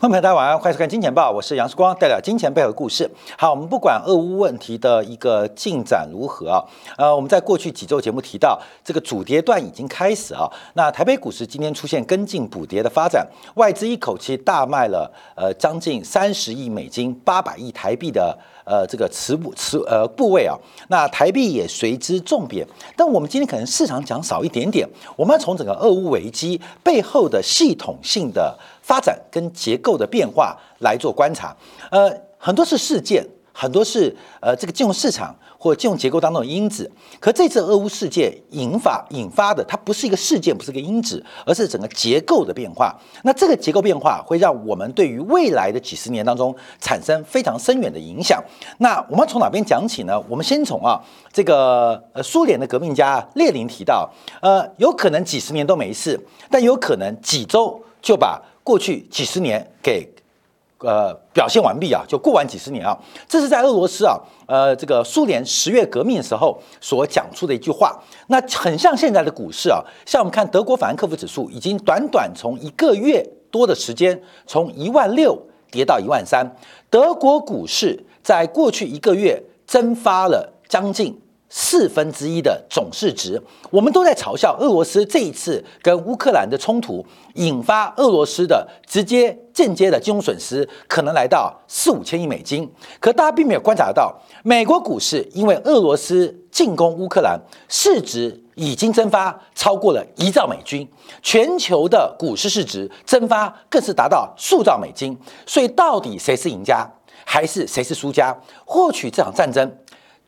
朋友，大家晚上欢迎收看《金钱报》，我是杨世光，带来金钱背后的故事。好，我们不管俄乌问题的一个进展如何啊，呃，我们在过去几周节目提到，这个主跌段已经开始啊。那台北股市今天出现跟进补跌的发展，外资一口气大卖了呃将近三十亿美金、八百亿台币的。呃，这个磁部磁呃部位啊，那台币也随之重贬。但我们今天可能市场讲少一点点，我们要从整个俄乌危机背后的系统性的发展跟结构的变化来做观察。呃，很多是事件，很多是呃这个金融市场。或金融结构当中的因子，可这次俄乌事件引发引发的，它不是一个事件，不是个因子，而是整个结构的变化。那这个结构变化会让我们对于未来的几十年当中产生非常深远的影响。那我们从哪边讲起呢？我们先从啊这个呃苏联的革命家列宁提到，呃有可能几十年都没事，但有可能几周就把过去几十年给。呃，表现完毕啊，就过完几十年啊，这是在俄罗斯啊，呃，这个苏联十月革命时候所讲出的一句话。那很像现在的股市啊，像我们看德国法兰克福指数，已经短短从一个月多的时间，从一万六跌到一万三。德国股市在过去一个月蒸发了将近。四分之一的总市值，我们都在嘲笑俄罗斯这一次跟乌克兰的冲突引发俄罗斯的直接、间接的金融损失，可能来到四五千亿美金。可大家并没有观察到，美国股市因为俄罗斯进攻乌克兰，市值已经蒸发超过了一兆美金，全球的股市市值蒸发更是达到数兆美金。所以，到底谁是赢家，还是谁是输家？获取这场战争。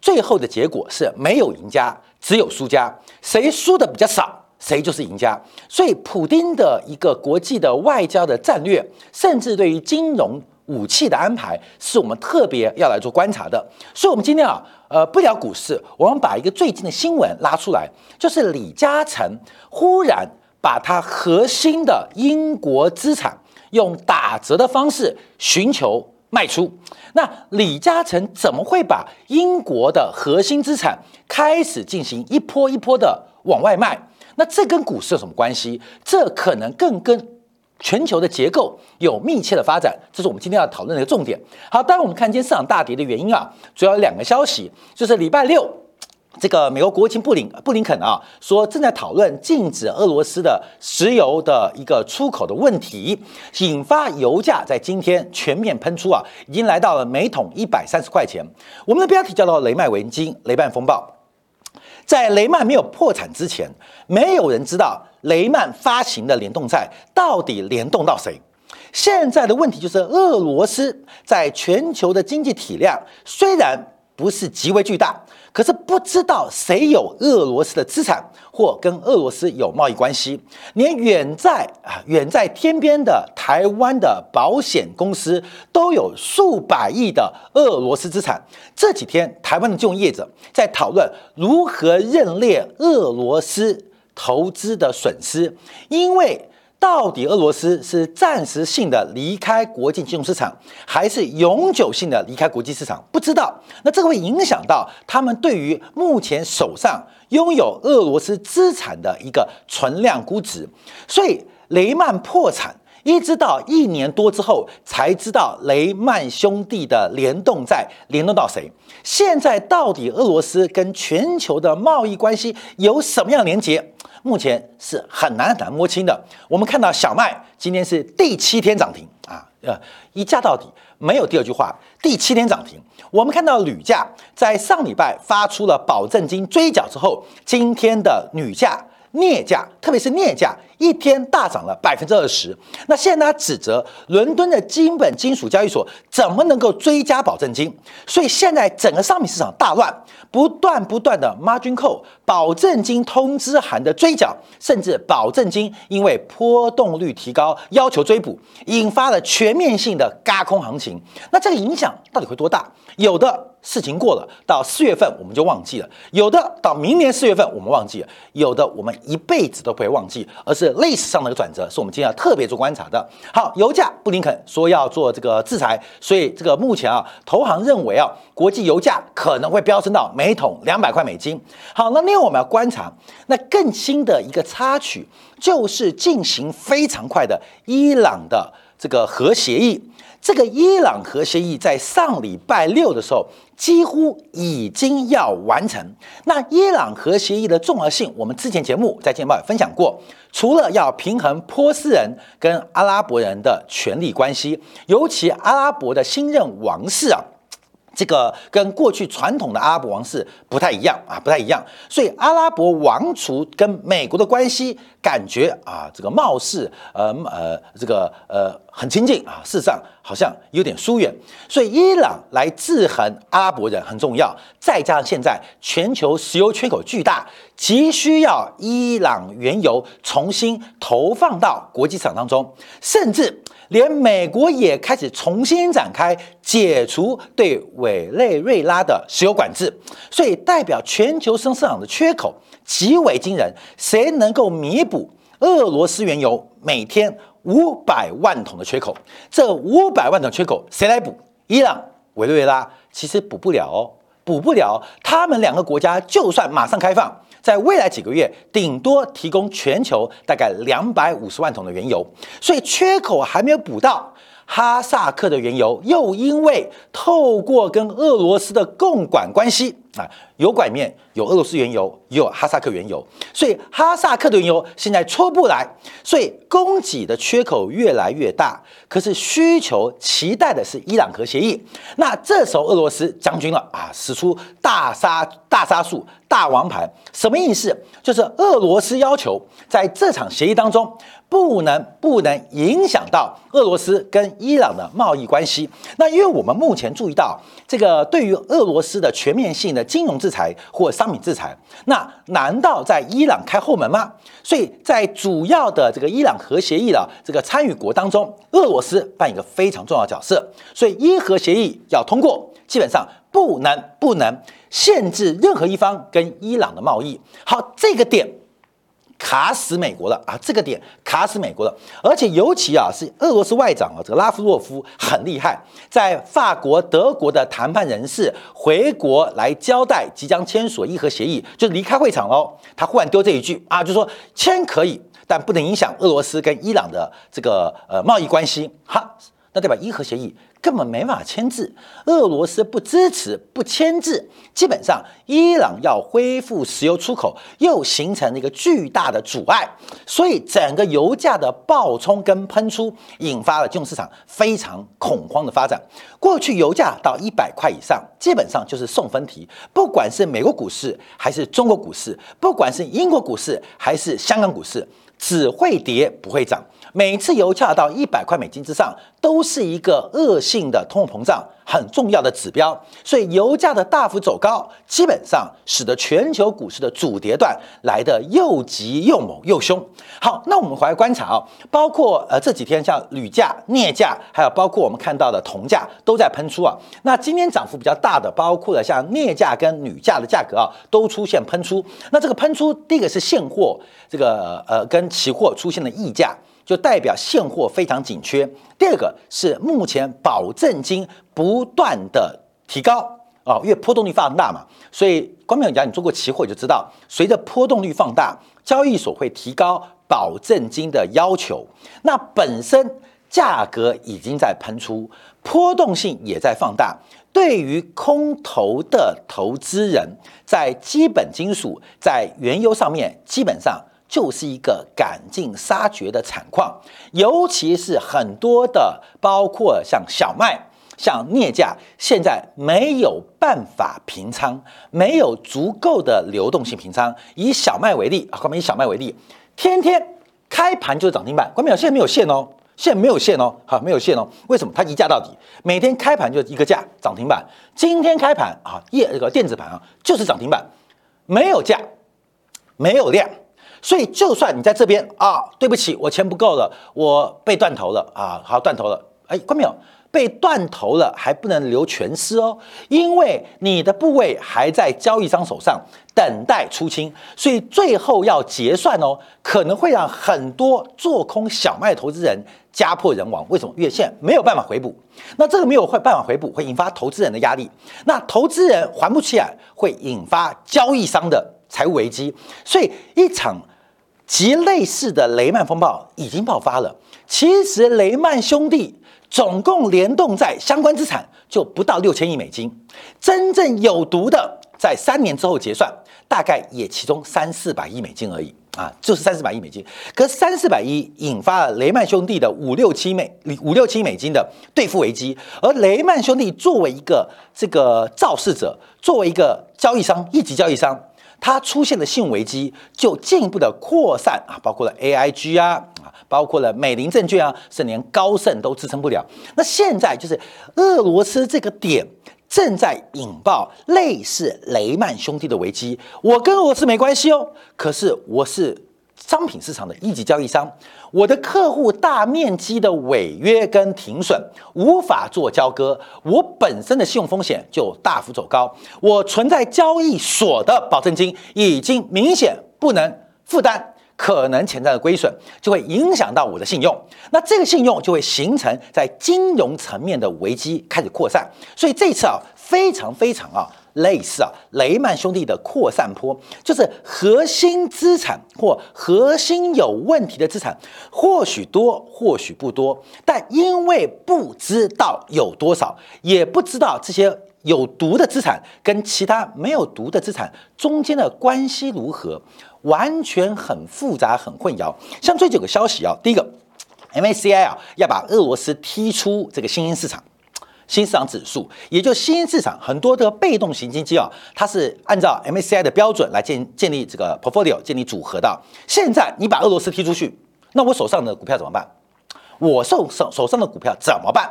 最后的结果是没有赢家，只有输家。谁输的比较少，谁就是赢家。所以，普丁的一个国际的外交的战略，甚至对于金融武器的安排，是我们特别要来做观察的。所以，我们今天啊，呃，不聊股市，我们把一个最近的新闻拉出来，就是李嘉诚忽然把他核心的英国资产用打折的方式寻求。卖出，那李嘉诚怎么会把英国的核心资产开始进行一波一波的往外卖？那这跟股市有什么关系？这可能更跟全球的结构有密切的发展，这是我们今天要讨论的一个重点。好，当然我们看今天市场大跌的原因啊，主要有两个消息，就是礼拜六。这个美国国务卿布林布林肯啊，说正在讨论禁止俄罗斯的石油的一个出口的问题，引发油价在今天全面喷出啊，已经来到了每桶一百三十块钱。我们的标题叫做“雷曼危机，雷曼风暴”。在雷曼没有破产之前，没有人知道雷曼发行的联动债到底联动到谁。现在的问题就是，俄罗斯在全球的经济体量虽然不是极为巨大。可是不知道谁有俄罗斯的资产，或跟俄罗斯有贸易关系，连远在啊远在天边的台湾的保险公司都有数百亿的俄罗斯资产。这几天，台湾的金融业者在讨论如何认列俄罗斯投资的损失，因为。到底俄罗斯是暂时性的离开国际金融市场，还是永久性的离开国际市场？不知道。那这个会影响到他们对于目前手上拥有俄罗斯资产的一个存量估值。所以雷曼破产，一直到一年多之后才知道雷曼兄弟的联动债联动到谁。现在到底俄罗斯跟全球的贸易关系有什么样连接？目前是很难很难摸清的。我们看到小麦今天是第七天涨停啊，呃，一价到底，没有第二句话，第七天涨停。我们看到铝价在上礼拜发出了保证金追缴之后，今天的铝价、镍价，特别是镍价。一天大涨了百分之二十，那现在他指责伦敦的基本金属交易所怎么能够追加保证金？所以现在整个商品市场大乱，不断不断的 margin call 保证金通知函的追缴，甚至保证金因为波动率提高要求追补，引发了全面性的嘎空行情。那这个影响到底会多大？有的。事情过了，到四月份我们就忘记了；有的到明年四月份我们忘记了；有的我们一辈子都不会忘记，而是历史上的一个转折，是我们今天要特别做观察的。好，油价，布林肯说要做这个制裁，所以这个目前啊，投行认为啊，国际油价可能会飙升到每桶两百块美金。好，那另外我们要观察，那更新的一个插曲，就是进行非常快的伊朗的。这个核协议。这个伊朗核协议在上礼拜六的时候几乎已经要完成。那伊朗核协议的重要性，我们之前节目在《见报》也分享过。除了要平衡波斯人跟阿拉伯人的权力关系，尤其阿拉伯的新任王室啊。这个跟过去传统的阿拉伯王室不太一样啊，不太一样。所以阿拉伯王储跟美国的关系，感觉啊，这个貌似呃呃，这个呃很亲近啊，事实上好像有点疏远。所以伊朗来制衡阿拉伯人很重要。再加上现在全球石油缺口巨大，急需要伊朗原油重新投放到国际市场当中，甚至。连美国也开始重新展开解除对委内瑞拉的石油管制，所以代表全球生市场的缺口极为惊人。谁能够弥补俄罗斯原油每天五百万桶的缺口？这五百万桶缺口谁来补？伊朗、委内瑞拉其实补不了哦，补不了。他们两个国家就算马上开放。在未来几个月，顶多提供全球大概两百五十万桶的原油，所以缺口还没有补到。哈萨克的原油又因为透过跟俄罗斯的共管关系啊，油管面有俄罗斯原油，也有哈萨克原油，所以哈萨克的原油现在出不来，所以供给的缺口越来越大。可是需求期待的是伊朗核协议，那这时候俄罗斯将军了啊，使出大杀大杀术、大王牌，什么意思？就是俄罗斯要求在这场协议当中。不能不能影响到俄罗斯跟伊朗的贸易关系。那因为我们目前注意到，这个对于俄罗斯的全面性的金融制裁或商品制裁，那难道在伊朗开后门吗？所以在主要的这个伊朗核协议的这个参与国当中，俄罗斯扮演一个非常重要角色。所以伊核协议要通过，基本上不能不能限制任何一方跟伊朗的贸易。好，这个点。卡死美国了啊！这个点卡死美国了，而且尤其啊是俄罗斯外长啊，这个拉夫洛夫很厉害，在法国、德国的谈判人士回国来交代即将签署伊核协议，就是离开会场喽。他忽然丢这一句啊，就说签可以，但不能影响俄罗斯跟伊朗的这个呃贸易关系。哈，那代表伊核协议。根本没法签字，俄罗斯不支持不签字，基本上伊朗要恢复石油出口又形成了一个巨大的阻碍，所以整个油价的暴冲跟喷出，引发了金融市场非常恐慌的发展。过去油价到一百块以上，基本上就是送分题，不管是美国股市还是中国股市，不管是英国股市还是香港股市，只会跌不会涨。每次油价到一百块美金之上，都是一个恶性的通货膨胀很重要的指标，所以油价的大幅走高，基本上使得全球股市的主跌段来的又急又猛又凶。好，那我们回来观察啊，包括呃这几天像铝价、镍价，还有包括我们看到的铜价都在喷出啊。那今天涨幅比较大的，包括了像镍价跟铝价的价格啊，都出现喷出。那这个喷出，第一个是现货，这个呃跟期货出现了溢价。就代表现货非常紧缺。第二个是目前保证金不断的提高啊，因为波动率放大嘛，所以光明讲你做过期货就知道，随着波动率放大，交易所会提高保证金的要求。那本身价格已经在喷出，波动性也在放大。对于空头的投资人，在基本金属、在原油上面，基本上。就是一个赶尽杀绝的惨况，尤其是很多的，包括像小麦、像镍价，现在没有办法平仓，没有足够的流动性平仓。以小麦为例啊，我们以小麦为例，天天开盘就是涨停板，关没有？现在没有线哦，现在没有线哦，好，没有线哦。为什么？它一价到底，每天开盘就一个价涨停板。今天开盘啊，夜这个电子盘啊，就是涨停板，没有价，没有量。所以，就算你在这边啊，对不起，我钱不够了，我被断头了啊，好断头了，哎，关没有？被断头了还不能留全尸哦，因为你的部位还在交易商手上等待出清，所以最后要结算哦，可能会让很多做空小麦投资人家破人亡。为什么？月线没有办法回补，那这个没有会办法回补，会引发投资人的压力，那投资人还不起来，会引发交易商的财务危机，所以一场。及类似的雷曼风暴已经爆发了。其实雷曼兄弟总共联动在相关资产就不到六千亿美金，真正有毒的在三年之后结算，大概也其中三四百亿美金而已啊，就是三四百亿美金。可三四百亿引发了雷曼兄弟的五六七美五六七美金的兑付危机，而雷曼兄弟作为一个这个肇事者，作为一个交易商一级交易商。它出现的信用危机就进一步的扩散啊，包括了 AIG 啊啊，包括了美林证券啊，甚至连高盛都支撑不了。那现在就是俄罗斯这个点正在引爆类似雷曼兄弟的危机。我跟俄罗斯没关系哦，可是我是。商品市场的一级交易商，我的客户大面积的违约跟停损，无法做交割，我本身的信用风险就大幅走高，我存在交易所的保证金已经明显不能负担，可能潜在的亏损就会影响到我的信用，那这个信用就会形成在金融层面的危机开始扩散，所以这次啊，非常非常啊。类似啊，雷曼兄弟的扩散坡，就是核心资产或核心有问题的资产，或许多，或许不多，但因为不知道有多少，也不知道这些有毒的资产跟其他没有毒的资产中间的关系如何，完全很复杂、很混淆。像最近有个消息啊，第一个，MACI 啊要把俄罗斯踢出这个新兴市场。新市场指数，也就新市场很多的被动型基金啊，它是按照 MSCI 的标准来建建立这个 portfolio 建立组合的。现在你把俄罗斯踢出去，那我手上的股票怎么办？我手手手上的股票怎么办？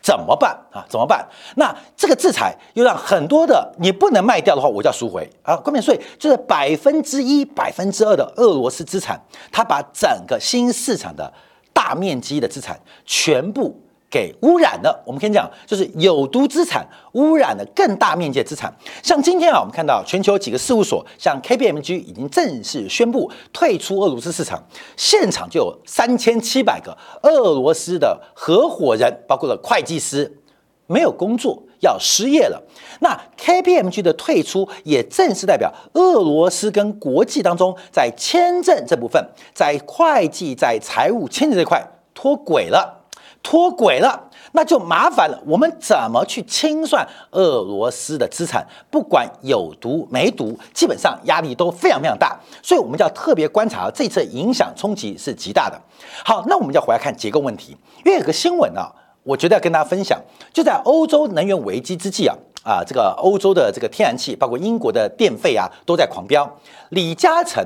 怎么办啊？怎么办？那这个制裁又让很多的你不能卖掉的话，我就要赎回啊。关键税就是百分之一、百分之二的俄罗斯资产，它把整个新市场的大面积的资产全部。给污染的，我们可以讲，就是有毒资产污染了更大面积的资产。像今天啊，我们看到全球几个事务所，像 KPMG 已经正式宣布退出俄罗斯市场，现场就有三千七百个俄罗斯的合伙人，包括了会计师，没有工作要失业了。那 KPMG 的退出也正是代表俄罗斯跟国际当中在签证这部分，在会计、在财务签证这块脱轨了。脱轨了，那就麻烦了。我们怎么去清算俄罗斯的资产？不管有毒没毒，基本上压力都非常非常大。所以，我们就要特别观察这次影响冲击是极大的。好，那我们就回来看结构问题。因为有个新闻啊，我觉得要跟大家分享。就在欧洲能源危机之际啊，啊，这个欧洲的这个天然气，包括英国的电费啊，都在狂飙。李嘉诚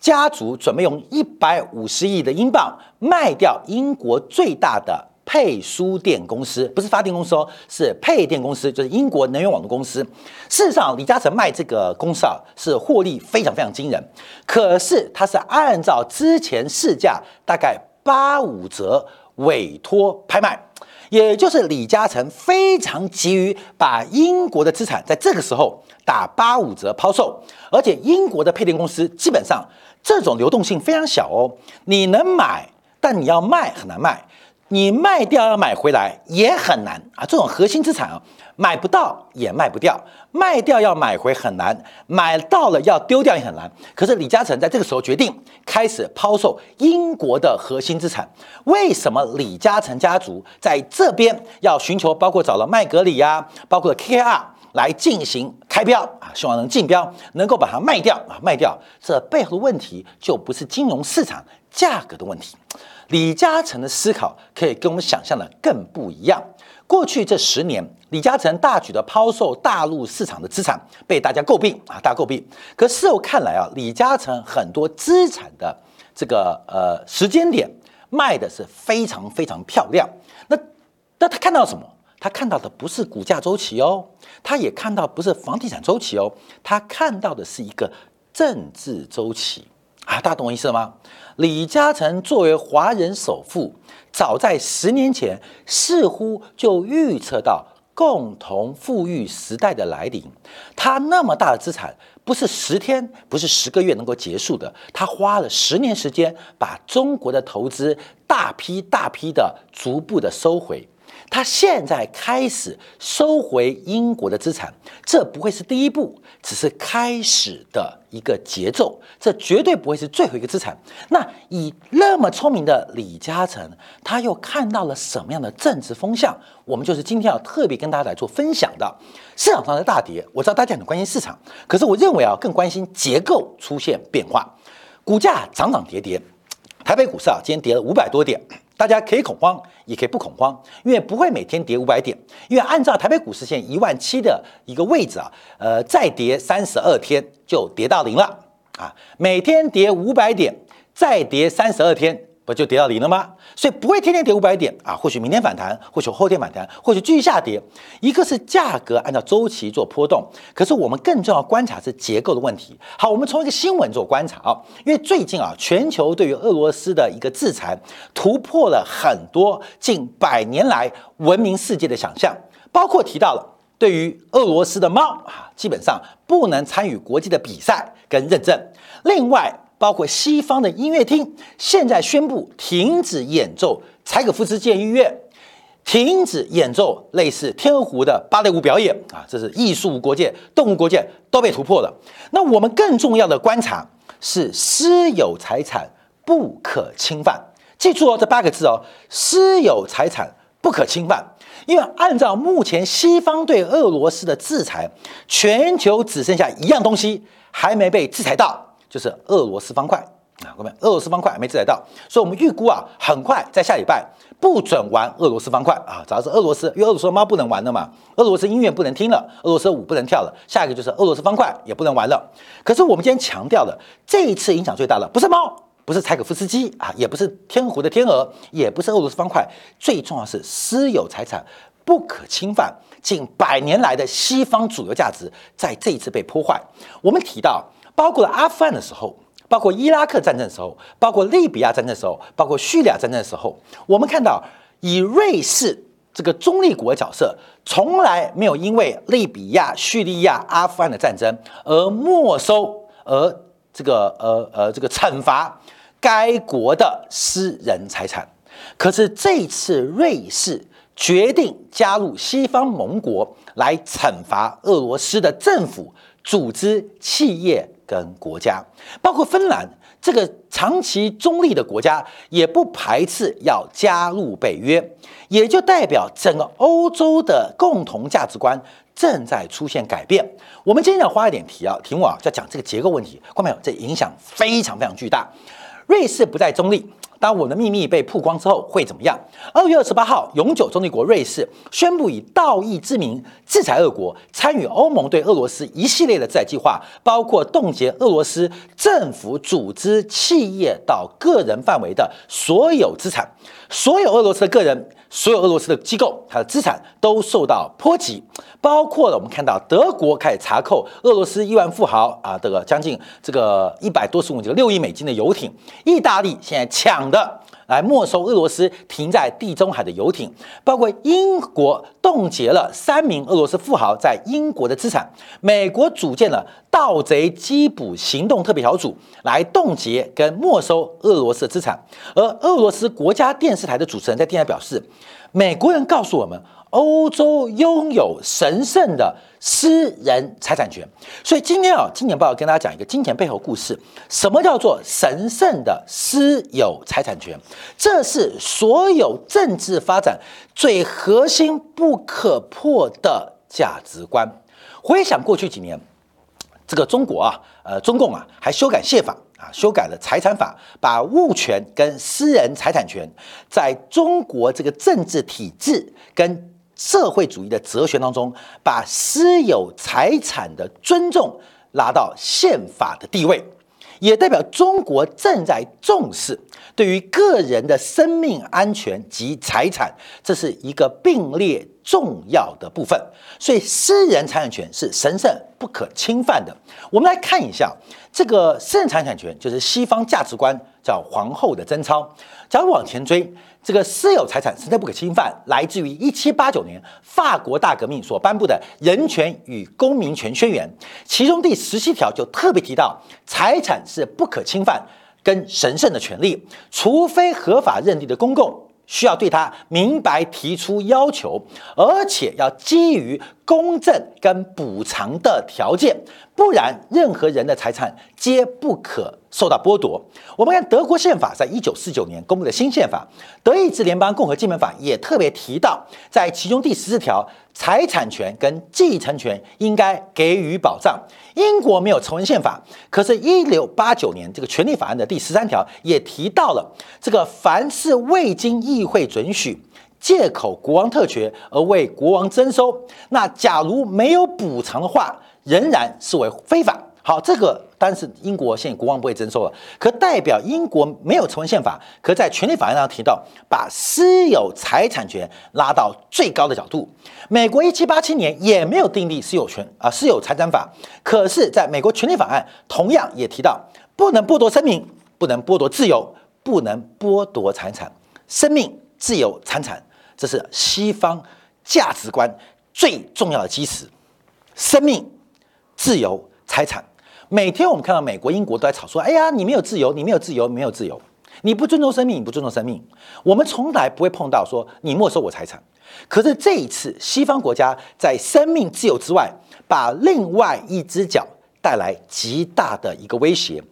家族准备用一百五十亿的英镑卖掉英国最大的配输电公司，不是发电公司哦，是配电公司，就是英国能源网的公司。事实上，李嘉诚卖这个公司啊，是获利非常非常惊人。可是他是按照之前市价大概八五折委托拍卖，也就是李嘉诚非常急于把英国的资产在这个时候打八五折抛售，而且英国的配电公司基本上。这种流动性非常小哦，你能买，但你要卖很难卖，你卖掉要买回来也很难啊。这种核心资产啊，买不到也卖不掉，卖掉要买回很难，买到了要丢掉也很难。可是李嘉诚在这个时候决定开始抛售英国的核心资产。为什么李嘉诚家族在这边要寻求，包括找了麦格里呀，包括 KKR？来进行开标啊，希望能竞标，能够把它卖掉啊，卖掉。这背后的问题就不是金融市场价格的问题。李嘉诚的思考可以跟我们想象的更不一样。过去这十年，李嘉诚大举的抛售大陆市场的资产，被大家诟病啊，大家诟病。可事后看来啊，李嘉诚很多资产的这个呃时间点卖的是非常非常漂亮。那那他看到什么？他看到的不是股价周期哦，他也看到不是房地产周期哦，他看到的是一个政治周期啊！大家懂我意思吗？李嘉诚作为华人首富，早在十年前似乎就预测到共同富裕时代的来临。他那么大的资产，不是十天，不是十个月能够结束的。他花了十年时间，把中国的投资大批大批的逐步的收回。他现在开始收回英国的资产，这不会是第一步，只是开始的一个节奏，这绝对不会是最后一个资产。那以那么聪明的李嘉诚，他又看到了什么样的政治风向？我们就是今天要特别跟大家来做分享的。市场上的大跌，我知道大家很关心市场，可是我认为啊，更关心结构出现变化，股价涨涨跌跌。台北股市啊，今天跌了五百多点。大家可以恐慌，也可以不恐慌，因为不会每天跌五百点。因为按照台北股市线一万七的一个位置啊，呃，再跌三十二天就跌到零了啊。每天跌五百点，再跌三十二天。不就跌到零了吗？所以不会天天跌五百点啊，或许明天反弹，或许后天反弹，或许继续下跌。一个是价格按照周期做波动，可是我们更重要观察是结构的问题。好，我们从一个新闻做观察啊，因为最近啊，全球对于俄罗斯的一个制裁突破了很多近百年来文明世界的想象，包括提到了对于俄罗斯的猫啊，基本上不能参与国际的比赛跟认证。另外。包括西方的音乐厅现在宣布停止演奏柴可夫斯基音乐，停止演奏类似天鹅湖的芭蕾舞表演啊，这是艺术国界、动物国界都被突破了。那我们更重要的观察是私有财产不可侵犯，记住哦，这八个字哦，私有财产不可侵犯，因为按照目前西方对俄罗斯的制裁，全球只剩下一样东西还没被制裁到。就是俄罗斯方块啊，各位，俄罗斯方块没制裁到，所以我们预估啊，很快在下礼拜不准玩俄罗斯方块啊，主要是俄罗斯，因为俄罗斯猫不能玩了嘛，俄罗斯音乐不能听了，俄罗斯舞不能跳了，下一个就是俄罗斯方块也不能玩了。可是我们今天强调的，这一次影响最大的不是猫，不是柴可夫斯基啊，也不是天湖的天鹅，也不是俄罗斯方块，最重要是私有财产不可侵犯，近百年来的西方主流价值在这一次被破坏。我们提到。包括了阿富汗的时候，包括伊拉克战争的时候，包括利比亚战争的时候，包括叙利亚战争的时候，我们看到以瑞士这个中立国的角色，从来没有因为利比亚、叙利亚、阿富汗的战争而没收、而这个呃呃这个惩罚该国的私人财产。可是这次瑞士决定加入西方盟国来惩罚俄罗斯的政府、组织、企业。跟国家，包括芬兰这个长期中立的国家，也不排斥要加入北约，也就代表整个欧洲的共同价值观正在出现改变。我们今天要花一点题啊，题目啊，要讲这个结构问题，看到没有？这影响非常非常巨大。瑞士不再中立。当我的秘密被曝光之后会怎么样？二月二十八号，永久中立国瑞士宣布以道义之名制裁俄国，参与欧盟对俄罗斯一系列的制裁计划，包括冻结俄罗斯政府、组织、企业到个人范围的所有资产，所有俄罗斯的个人。所有俄罗斯的机构，它的资产都受到波及，包括了我们看到德国开始查扣俄罗斯亿万富豪啊，这个将近这个一百多十五这个六亿美金的游艇，意大利现在抢的。来没收俄罗斯停在地中海的游艇，包括英国冻结了三名俄罗斯富豪在英国的资产，美国组建了盗贼缉捕行动特别小组来冻结跟没收俄罗斯的资产，而俄罗斯国家电视台的主持人在电台表示，美国人告诉我们。欧洲拥有神圣的私人财产权，所以今天啊，金钱报要跟大家讲一个金钱背后故事。什么叫做神圣的私有财产权？这是所有政治发展最核心、不可破的价值观。回想过去几年，这个中国啊，呃，中共啊，还修改宪法。啊，修改了财产法，把物权跟私人财产权在中国这个政治体制跟社会主义的哲学当中，把私有财产的尊重拉到宪法的地位，也代表中国正在重视对于个人的生命安全及财产，这是一个并列重要的部分。所以，私人财产权是神圣不可侵犯的。我们来看一下。这个私人财产权就是西方价值观，叫皇后的贞操。假如往前追，这个私有财产神圣不可侵犯，来自于一七八九年法国大革命所颁布的《人权与公民权宣言》，其中第十七条就特别提到，财产是不可侵犯跟神圣的权利，除非合法认定的公共需要对他明白提出要求，而且要基于公正跟补偿的条件，不然任何人的财产皆不可受到剥夺。我们看德国宪法在一九四九年公布的新宪法，德意志联邦共和基本法也特别提到，在其中第十四条，财产权跟继承权应该给予保障。英国没有成文宪法，可是，一六八九年这个权利法案的第十三条也提到了，这个凡是未经议会准许，借口国王特权而为国王征收，那假如没有补偿的话，仍然视为非法。好，这个但是英国现在国王不会征收了，可代表英国没有成文宪法，可在权利法案上提到，把私有财产权拉到最高的角度。美国一七八七年也没有订立私有权啊私有财产法，可是在美国权利法案同样也提到，不能剥夺生命，不能剥夺自由，不能剥夺财产。生命、自由、财产，这是西方价值观最重要的基石。生命、自由、财产。每天我们看到美国、英国都在吵说：“哎呀，你没有自由，你没有自由，没有自由，你不尊重生命，你不尊重生命。”我们从来不会碰到说你没收我财产。可是这一次，西方国家在生命自由之外，把另外一只脚带来极大的一个威胁。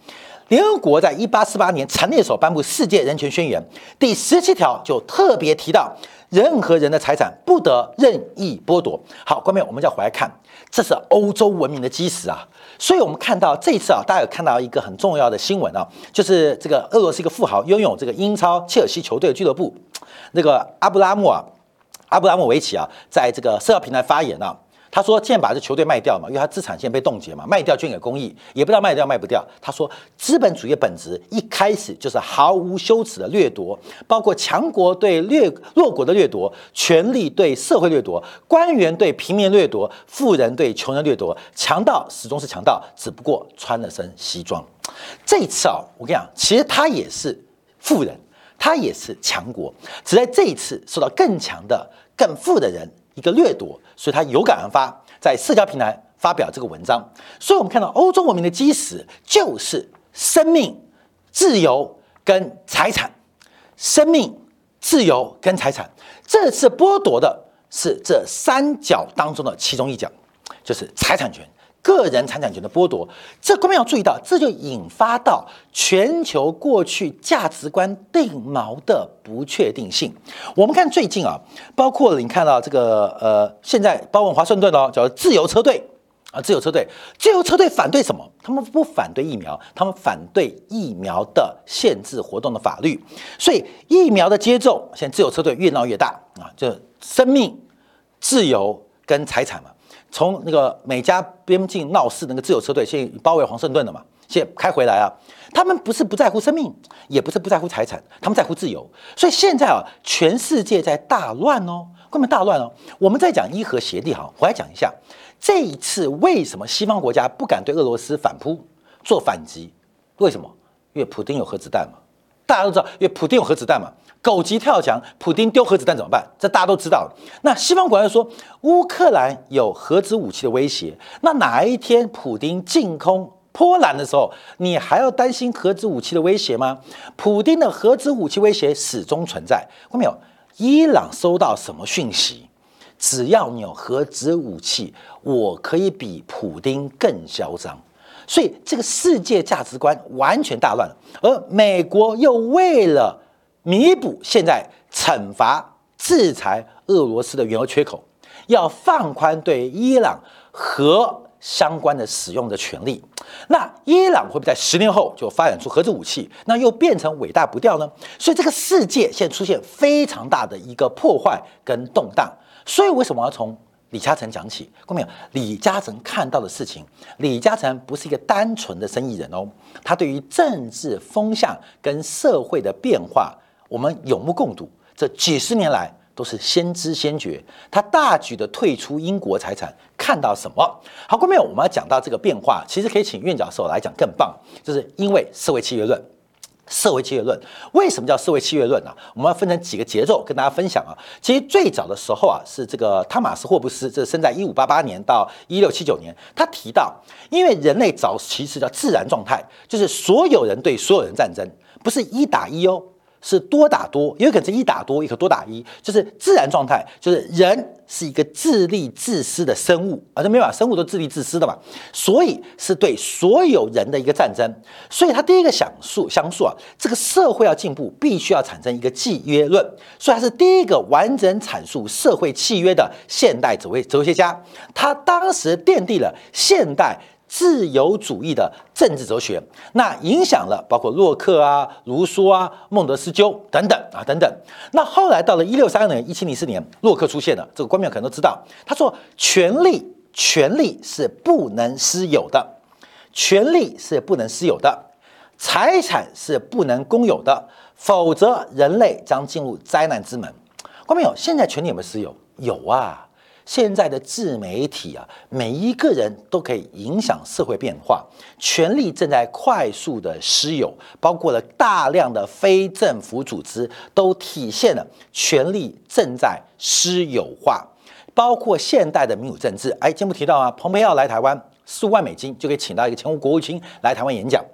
联合国在一八四八年成立的时候颁布《世界人权宣言》，第十七条就特别提到，任何人的财产不得任意剥夺。好，观众，我们就要回来看，这是欧洲文明的基石啊。所以，我们看到这次啊，大家有看到一个很重要的新闻啊，就是这个俄罗斯一个富豪拥有这个英超切尔西球队的俱乐部，那个阿布拉莫啊，阿布拉莫维奇啊，在这个社交平台发言啊。他说：“现在把这球队卖掉嘛，因为他资产现在被冻结嘛，卖掉捐给公益，也不知道卖掉卖不掉。”他说：“资本主义的本质一开始就是毫无羞耻的掠夺，包括强国对掠弱国的掠夺，权力对社会掠夺，官员对平民掠夺，富人对穷人掠夺。强盗始终是强盗，只不过穿了身西装。这一次啊，我跟你讲，其实他也是富人，他也是强国，只在这一次受到更强的、更富的人。”一个掠夺，所以他有感而发，在社交平台发表这个文章。所以，我们看到欧洲文明的基石就是生命、自由跟财产。生命、自由跟财产，这次剥夺的是这三角当中的其中一角，就是财产权。个人财产权的剥夺，这各位要注意到，这就引发到全球过去价值观定锚的不确定性。我们看最近啊，包括你看到这个呃，现在包括华盛顿哦，叫自由车队啊，自由车队，自由车队反对什么？他们不反对疫苗，他们反对疫苗的限制活动的法律。所以疫苗的接种，现在自由车队越闹越大啊，就生命、自由跟财产嘛。从那个美加边境闹事，那个自由车队现在包围华盛顿了嘛？现在开回来啊！他们不是不在乎生命，也不是不在乎财产，他们在乎自由。所以现在啊，全世界在大乱哦，根本大乱哦。我们在讲伊核协定哈，我来讲一下这一次为什么西方国家不敢对俄罗斯反扑做反击？为什么？因为普京有核子弹嘛。大家都知道，因为普京有核子弹嘛，狗急跳墙，普京丢核子弹怎么办？这大家都知道。那西方国家说乌克兰有核子武器的威胁，那哪一天普京进攻波兰的时候，你还要担心核子武器的威胁吗？普京的核子武器威胁始终存在。看到没有？伊朗收到什么讯息？只要你有核子武器，我可以比普京更嚣张。所以这个世界价值观完全大乱了，而美国又为了弥补现在惩罚制裁俄罗斯的原油缺口，要放宽对伊朗核相关的使用的权利。那伊朗会不会在十年后就发展出核子武器？那又变成伟大不掉呢？所以这个世界现在出现非常大的一个破坏跟动荡。所以为什么要从？李嘉诚讲起，看没有？李嘉诚看到的事情，李嘉诚不是一个单纯的生意人哦，他对于政治风向跟社会的变化，我们有目共睹。这几十年来都是先知先觉，他大举的退出英国财产，看到什么？好，观众朋友，我们要讲到这个变化，其实可以请院教授来讲更棒，就是因为社会契约论。社会契约论为什么叫社会契约论呢？我们要分成几个节奏跟大家分享啊。其实最早的时候啊，是这个汤马斯霍布斯，这是生在一五八八年到一六七九年，他提到，因为人类早期是叫自然状态，就是所有人对所有人战争，不是一打一哦，是多打多，也有可能是一打多，也可多打一，就是自然状态，就是人是一个自立自私的生物啊，这没办法，生物都自立自私的嘛，所以是对所有人的一个战争。所以他第一个想述想述啊，这个社会要进步，必须要产生一个契约论，所以他是第一个完整阐述社会契约的现代哲哲学家，他当时奠定了现代。自由主义的政治哲学，那影响了包括洛克啊、卢梭啊、孟德斯鸠等等啊等等。那后来到了一六三二年、一七零四年，洛克出现了，这个观众可能都知道。他说：“权力，权力是不能私有的，权力是不能私有的，财产是不能公有的，否则人类将进入灾难之门。”观众有，现在权力有没有私有？有啊。现在的自媒体啊，每一个人都可以影响社会变化，权力正在快速的私有，包括了大量的非政府组织都体现了权力正在私有化，包括现代的民主政治。哎，节目提到啊，蓬佩奥来台湾，四万美金就可以请到一个前国务卿来台湾演讲，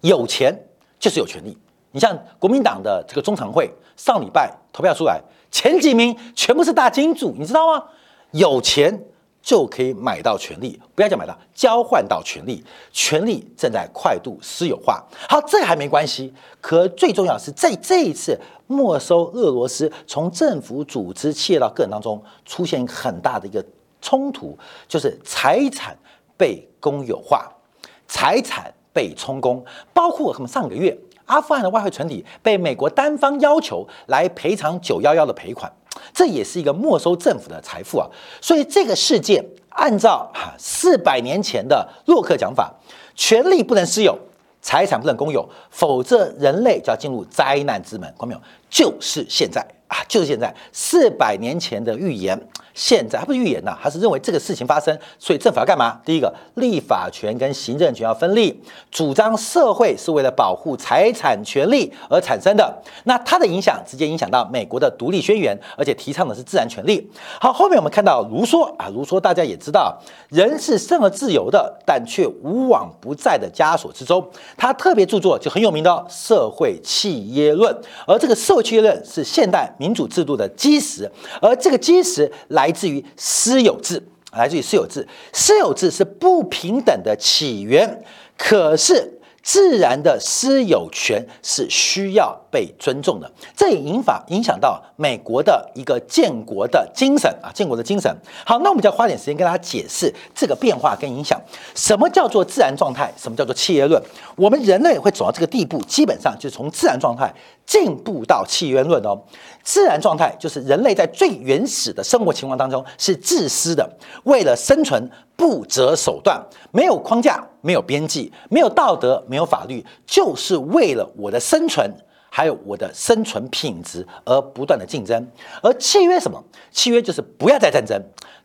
有钱就是有权利。你像国民党的这个中常会，上礼拜投票出来。前几名全部是大金主，你知道吗？有钱就可以买到权力，不要讲买到，交换到权力，权力正在快速私有化。好，这还没关系，可最重要是在这一次没收俄罗斯从政府组织、企业到个人当中出现很大的一个冲突，就是财产被公有化，财产被充公，包括我们上个月。阿富汗的外汇存底被美国单方要求来赔偿九幺幺的赔款，这也是一个没收政府的财富啊。所以这个事件按照哈四百年前的洛克讲法，权利不能私有，财产不能公有，否则人类就要进入灾难之门。看到没有？就是现在啊，就是现在四百年前的预言。现在他不是预言呐，他是认为这个事情发生，所以政府要干嘛？第一个，立法权跟行政权要分立，主张社会是为了保护财产权利而产生的。那它的影响直接影响到美国的独立宣言，而且提倡的是自然权利。好，后面我们看到卢梭啊，卢梭大家也知道，人是生而自由的，但却无往不在的枷锁之中。他特别著作就很有名的《社会契约论》，而这个社会契约论是现代民主制度的基石，而这个基石来。自于私有制，来自于私有制。私有制是不平等的起源，可是自然的私有权是需要被尊重的。这也影法影响到美国的一个建国的精神啊，建国的精神。好，那我们就要花点时间跟大家解释这个变化跟影响。什么叫做自然状态？什么叫做契约论？我们人类会走到这个地步，基本上就是从自然状态进步到契约论哦。自然状态就是人类在最原始的生活情况当中是自私的，为了生存不择手段，没有框架，没有边际，没有道德，没有法律，就是为了我的生存，还有我的生存品质而不断的竞争。而契约什么？契约就是不要再战争，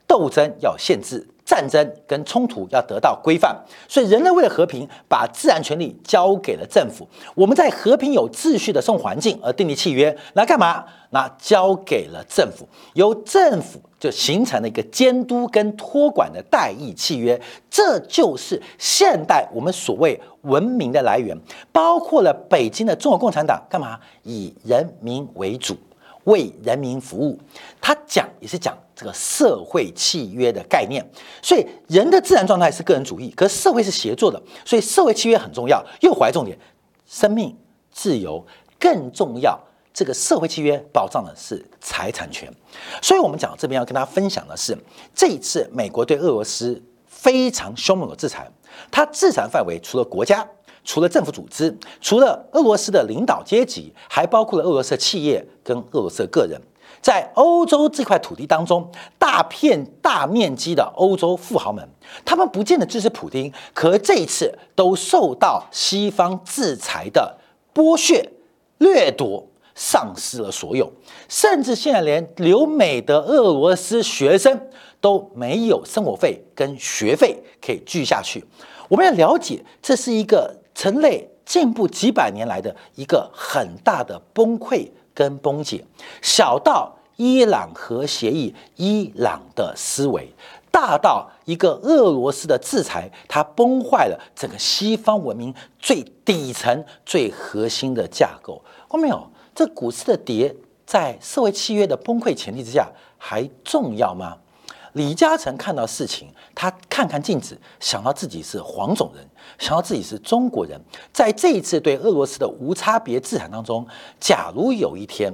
斗争要限制。战争跟冲突要得到规范，所以人类为了和平，把自然权利交给了政府。我们在和平有秩序的生活环境而订立契约，那干嘛？那交给了政府，由政府就形成了一个监督跟托管的代议契约。这就是现代我们所谓文明的来源，包括了北京的中国共产党干嘛？以人民为主。为人民服务，他讲也是讲这个社会契约的概念，所以人的自然状态是个人主义，可社会是协作的，所以社会契约很重要。又回来重点，生命自由更重要。这个社会契约保障的是财产权，所以我们讲这边要跟大家分享的是，这一次美国对俄罗斯非常凶猛的制裁，它制裁范围除了国家。除了政府组织，除了俄罗斯的领导阶级，还包括了俄罗斯的企业跟俄罗斯的个人。在欧洲这块土地当中，大片大面积的欧洲富豪们，他们不见得支持普京，可这一次都受到西方制裁的剥削、掠夺，丧失了所有，甚至现在连留美的俄罗斯学生都没有生活费跟学费可以继续下去。我们要了解，这是一个。人类进步几百年来的一个很大的崩溃跟崩解，小到伊朗核协议，伊朗的思维，大到一个俄罗斯的制裁，它崩坏了整个西方文明最底层、最核心的架构。看到没有？这股市的跌，在社会契约的崩溃前提之下，还重要吗？李嘉诚看到事情，他看看镜子，想到自己是黄种人，想到自己是中国人，在这一次对俄罗斯的无差别制裁当中，假如有一天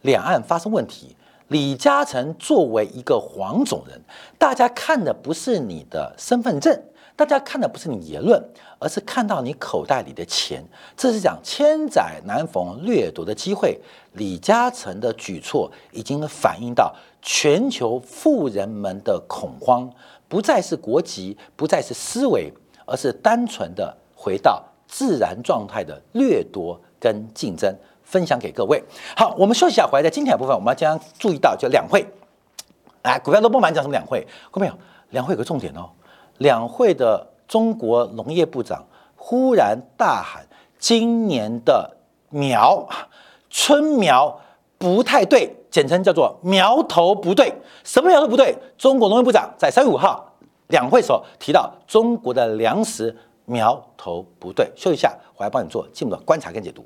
两岸发生问题，李嘉诚作为一个黄种人，大家看的不是你的身份证，大家看的不是你言论，而是看到你口袋里的钱，这是讲千载难逢掠夺的机会。李嘉诚的举措已经反映到。全球富人们的恐慌不再是国籍，不再是思维，而是单纯的回到自然状态的掠夺跟竞争。分享给各位。好，我们休息一下，回来在今天的部分，我们将注意到就两会。哎，股票都不满讲什么两会？看没有？两会有个重点哦。两会的中国农业部长忽然大喊：“今年的苗春苗不太对。”简称叫做苗头不对，什么苗头不对？中国农业部长在三月五号两会时候提到中国的粮食苗头不对。休息一下，我来帮你做进一步的观察跟解读。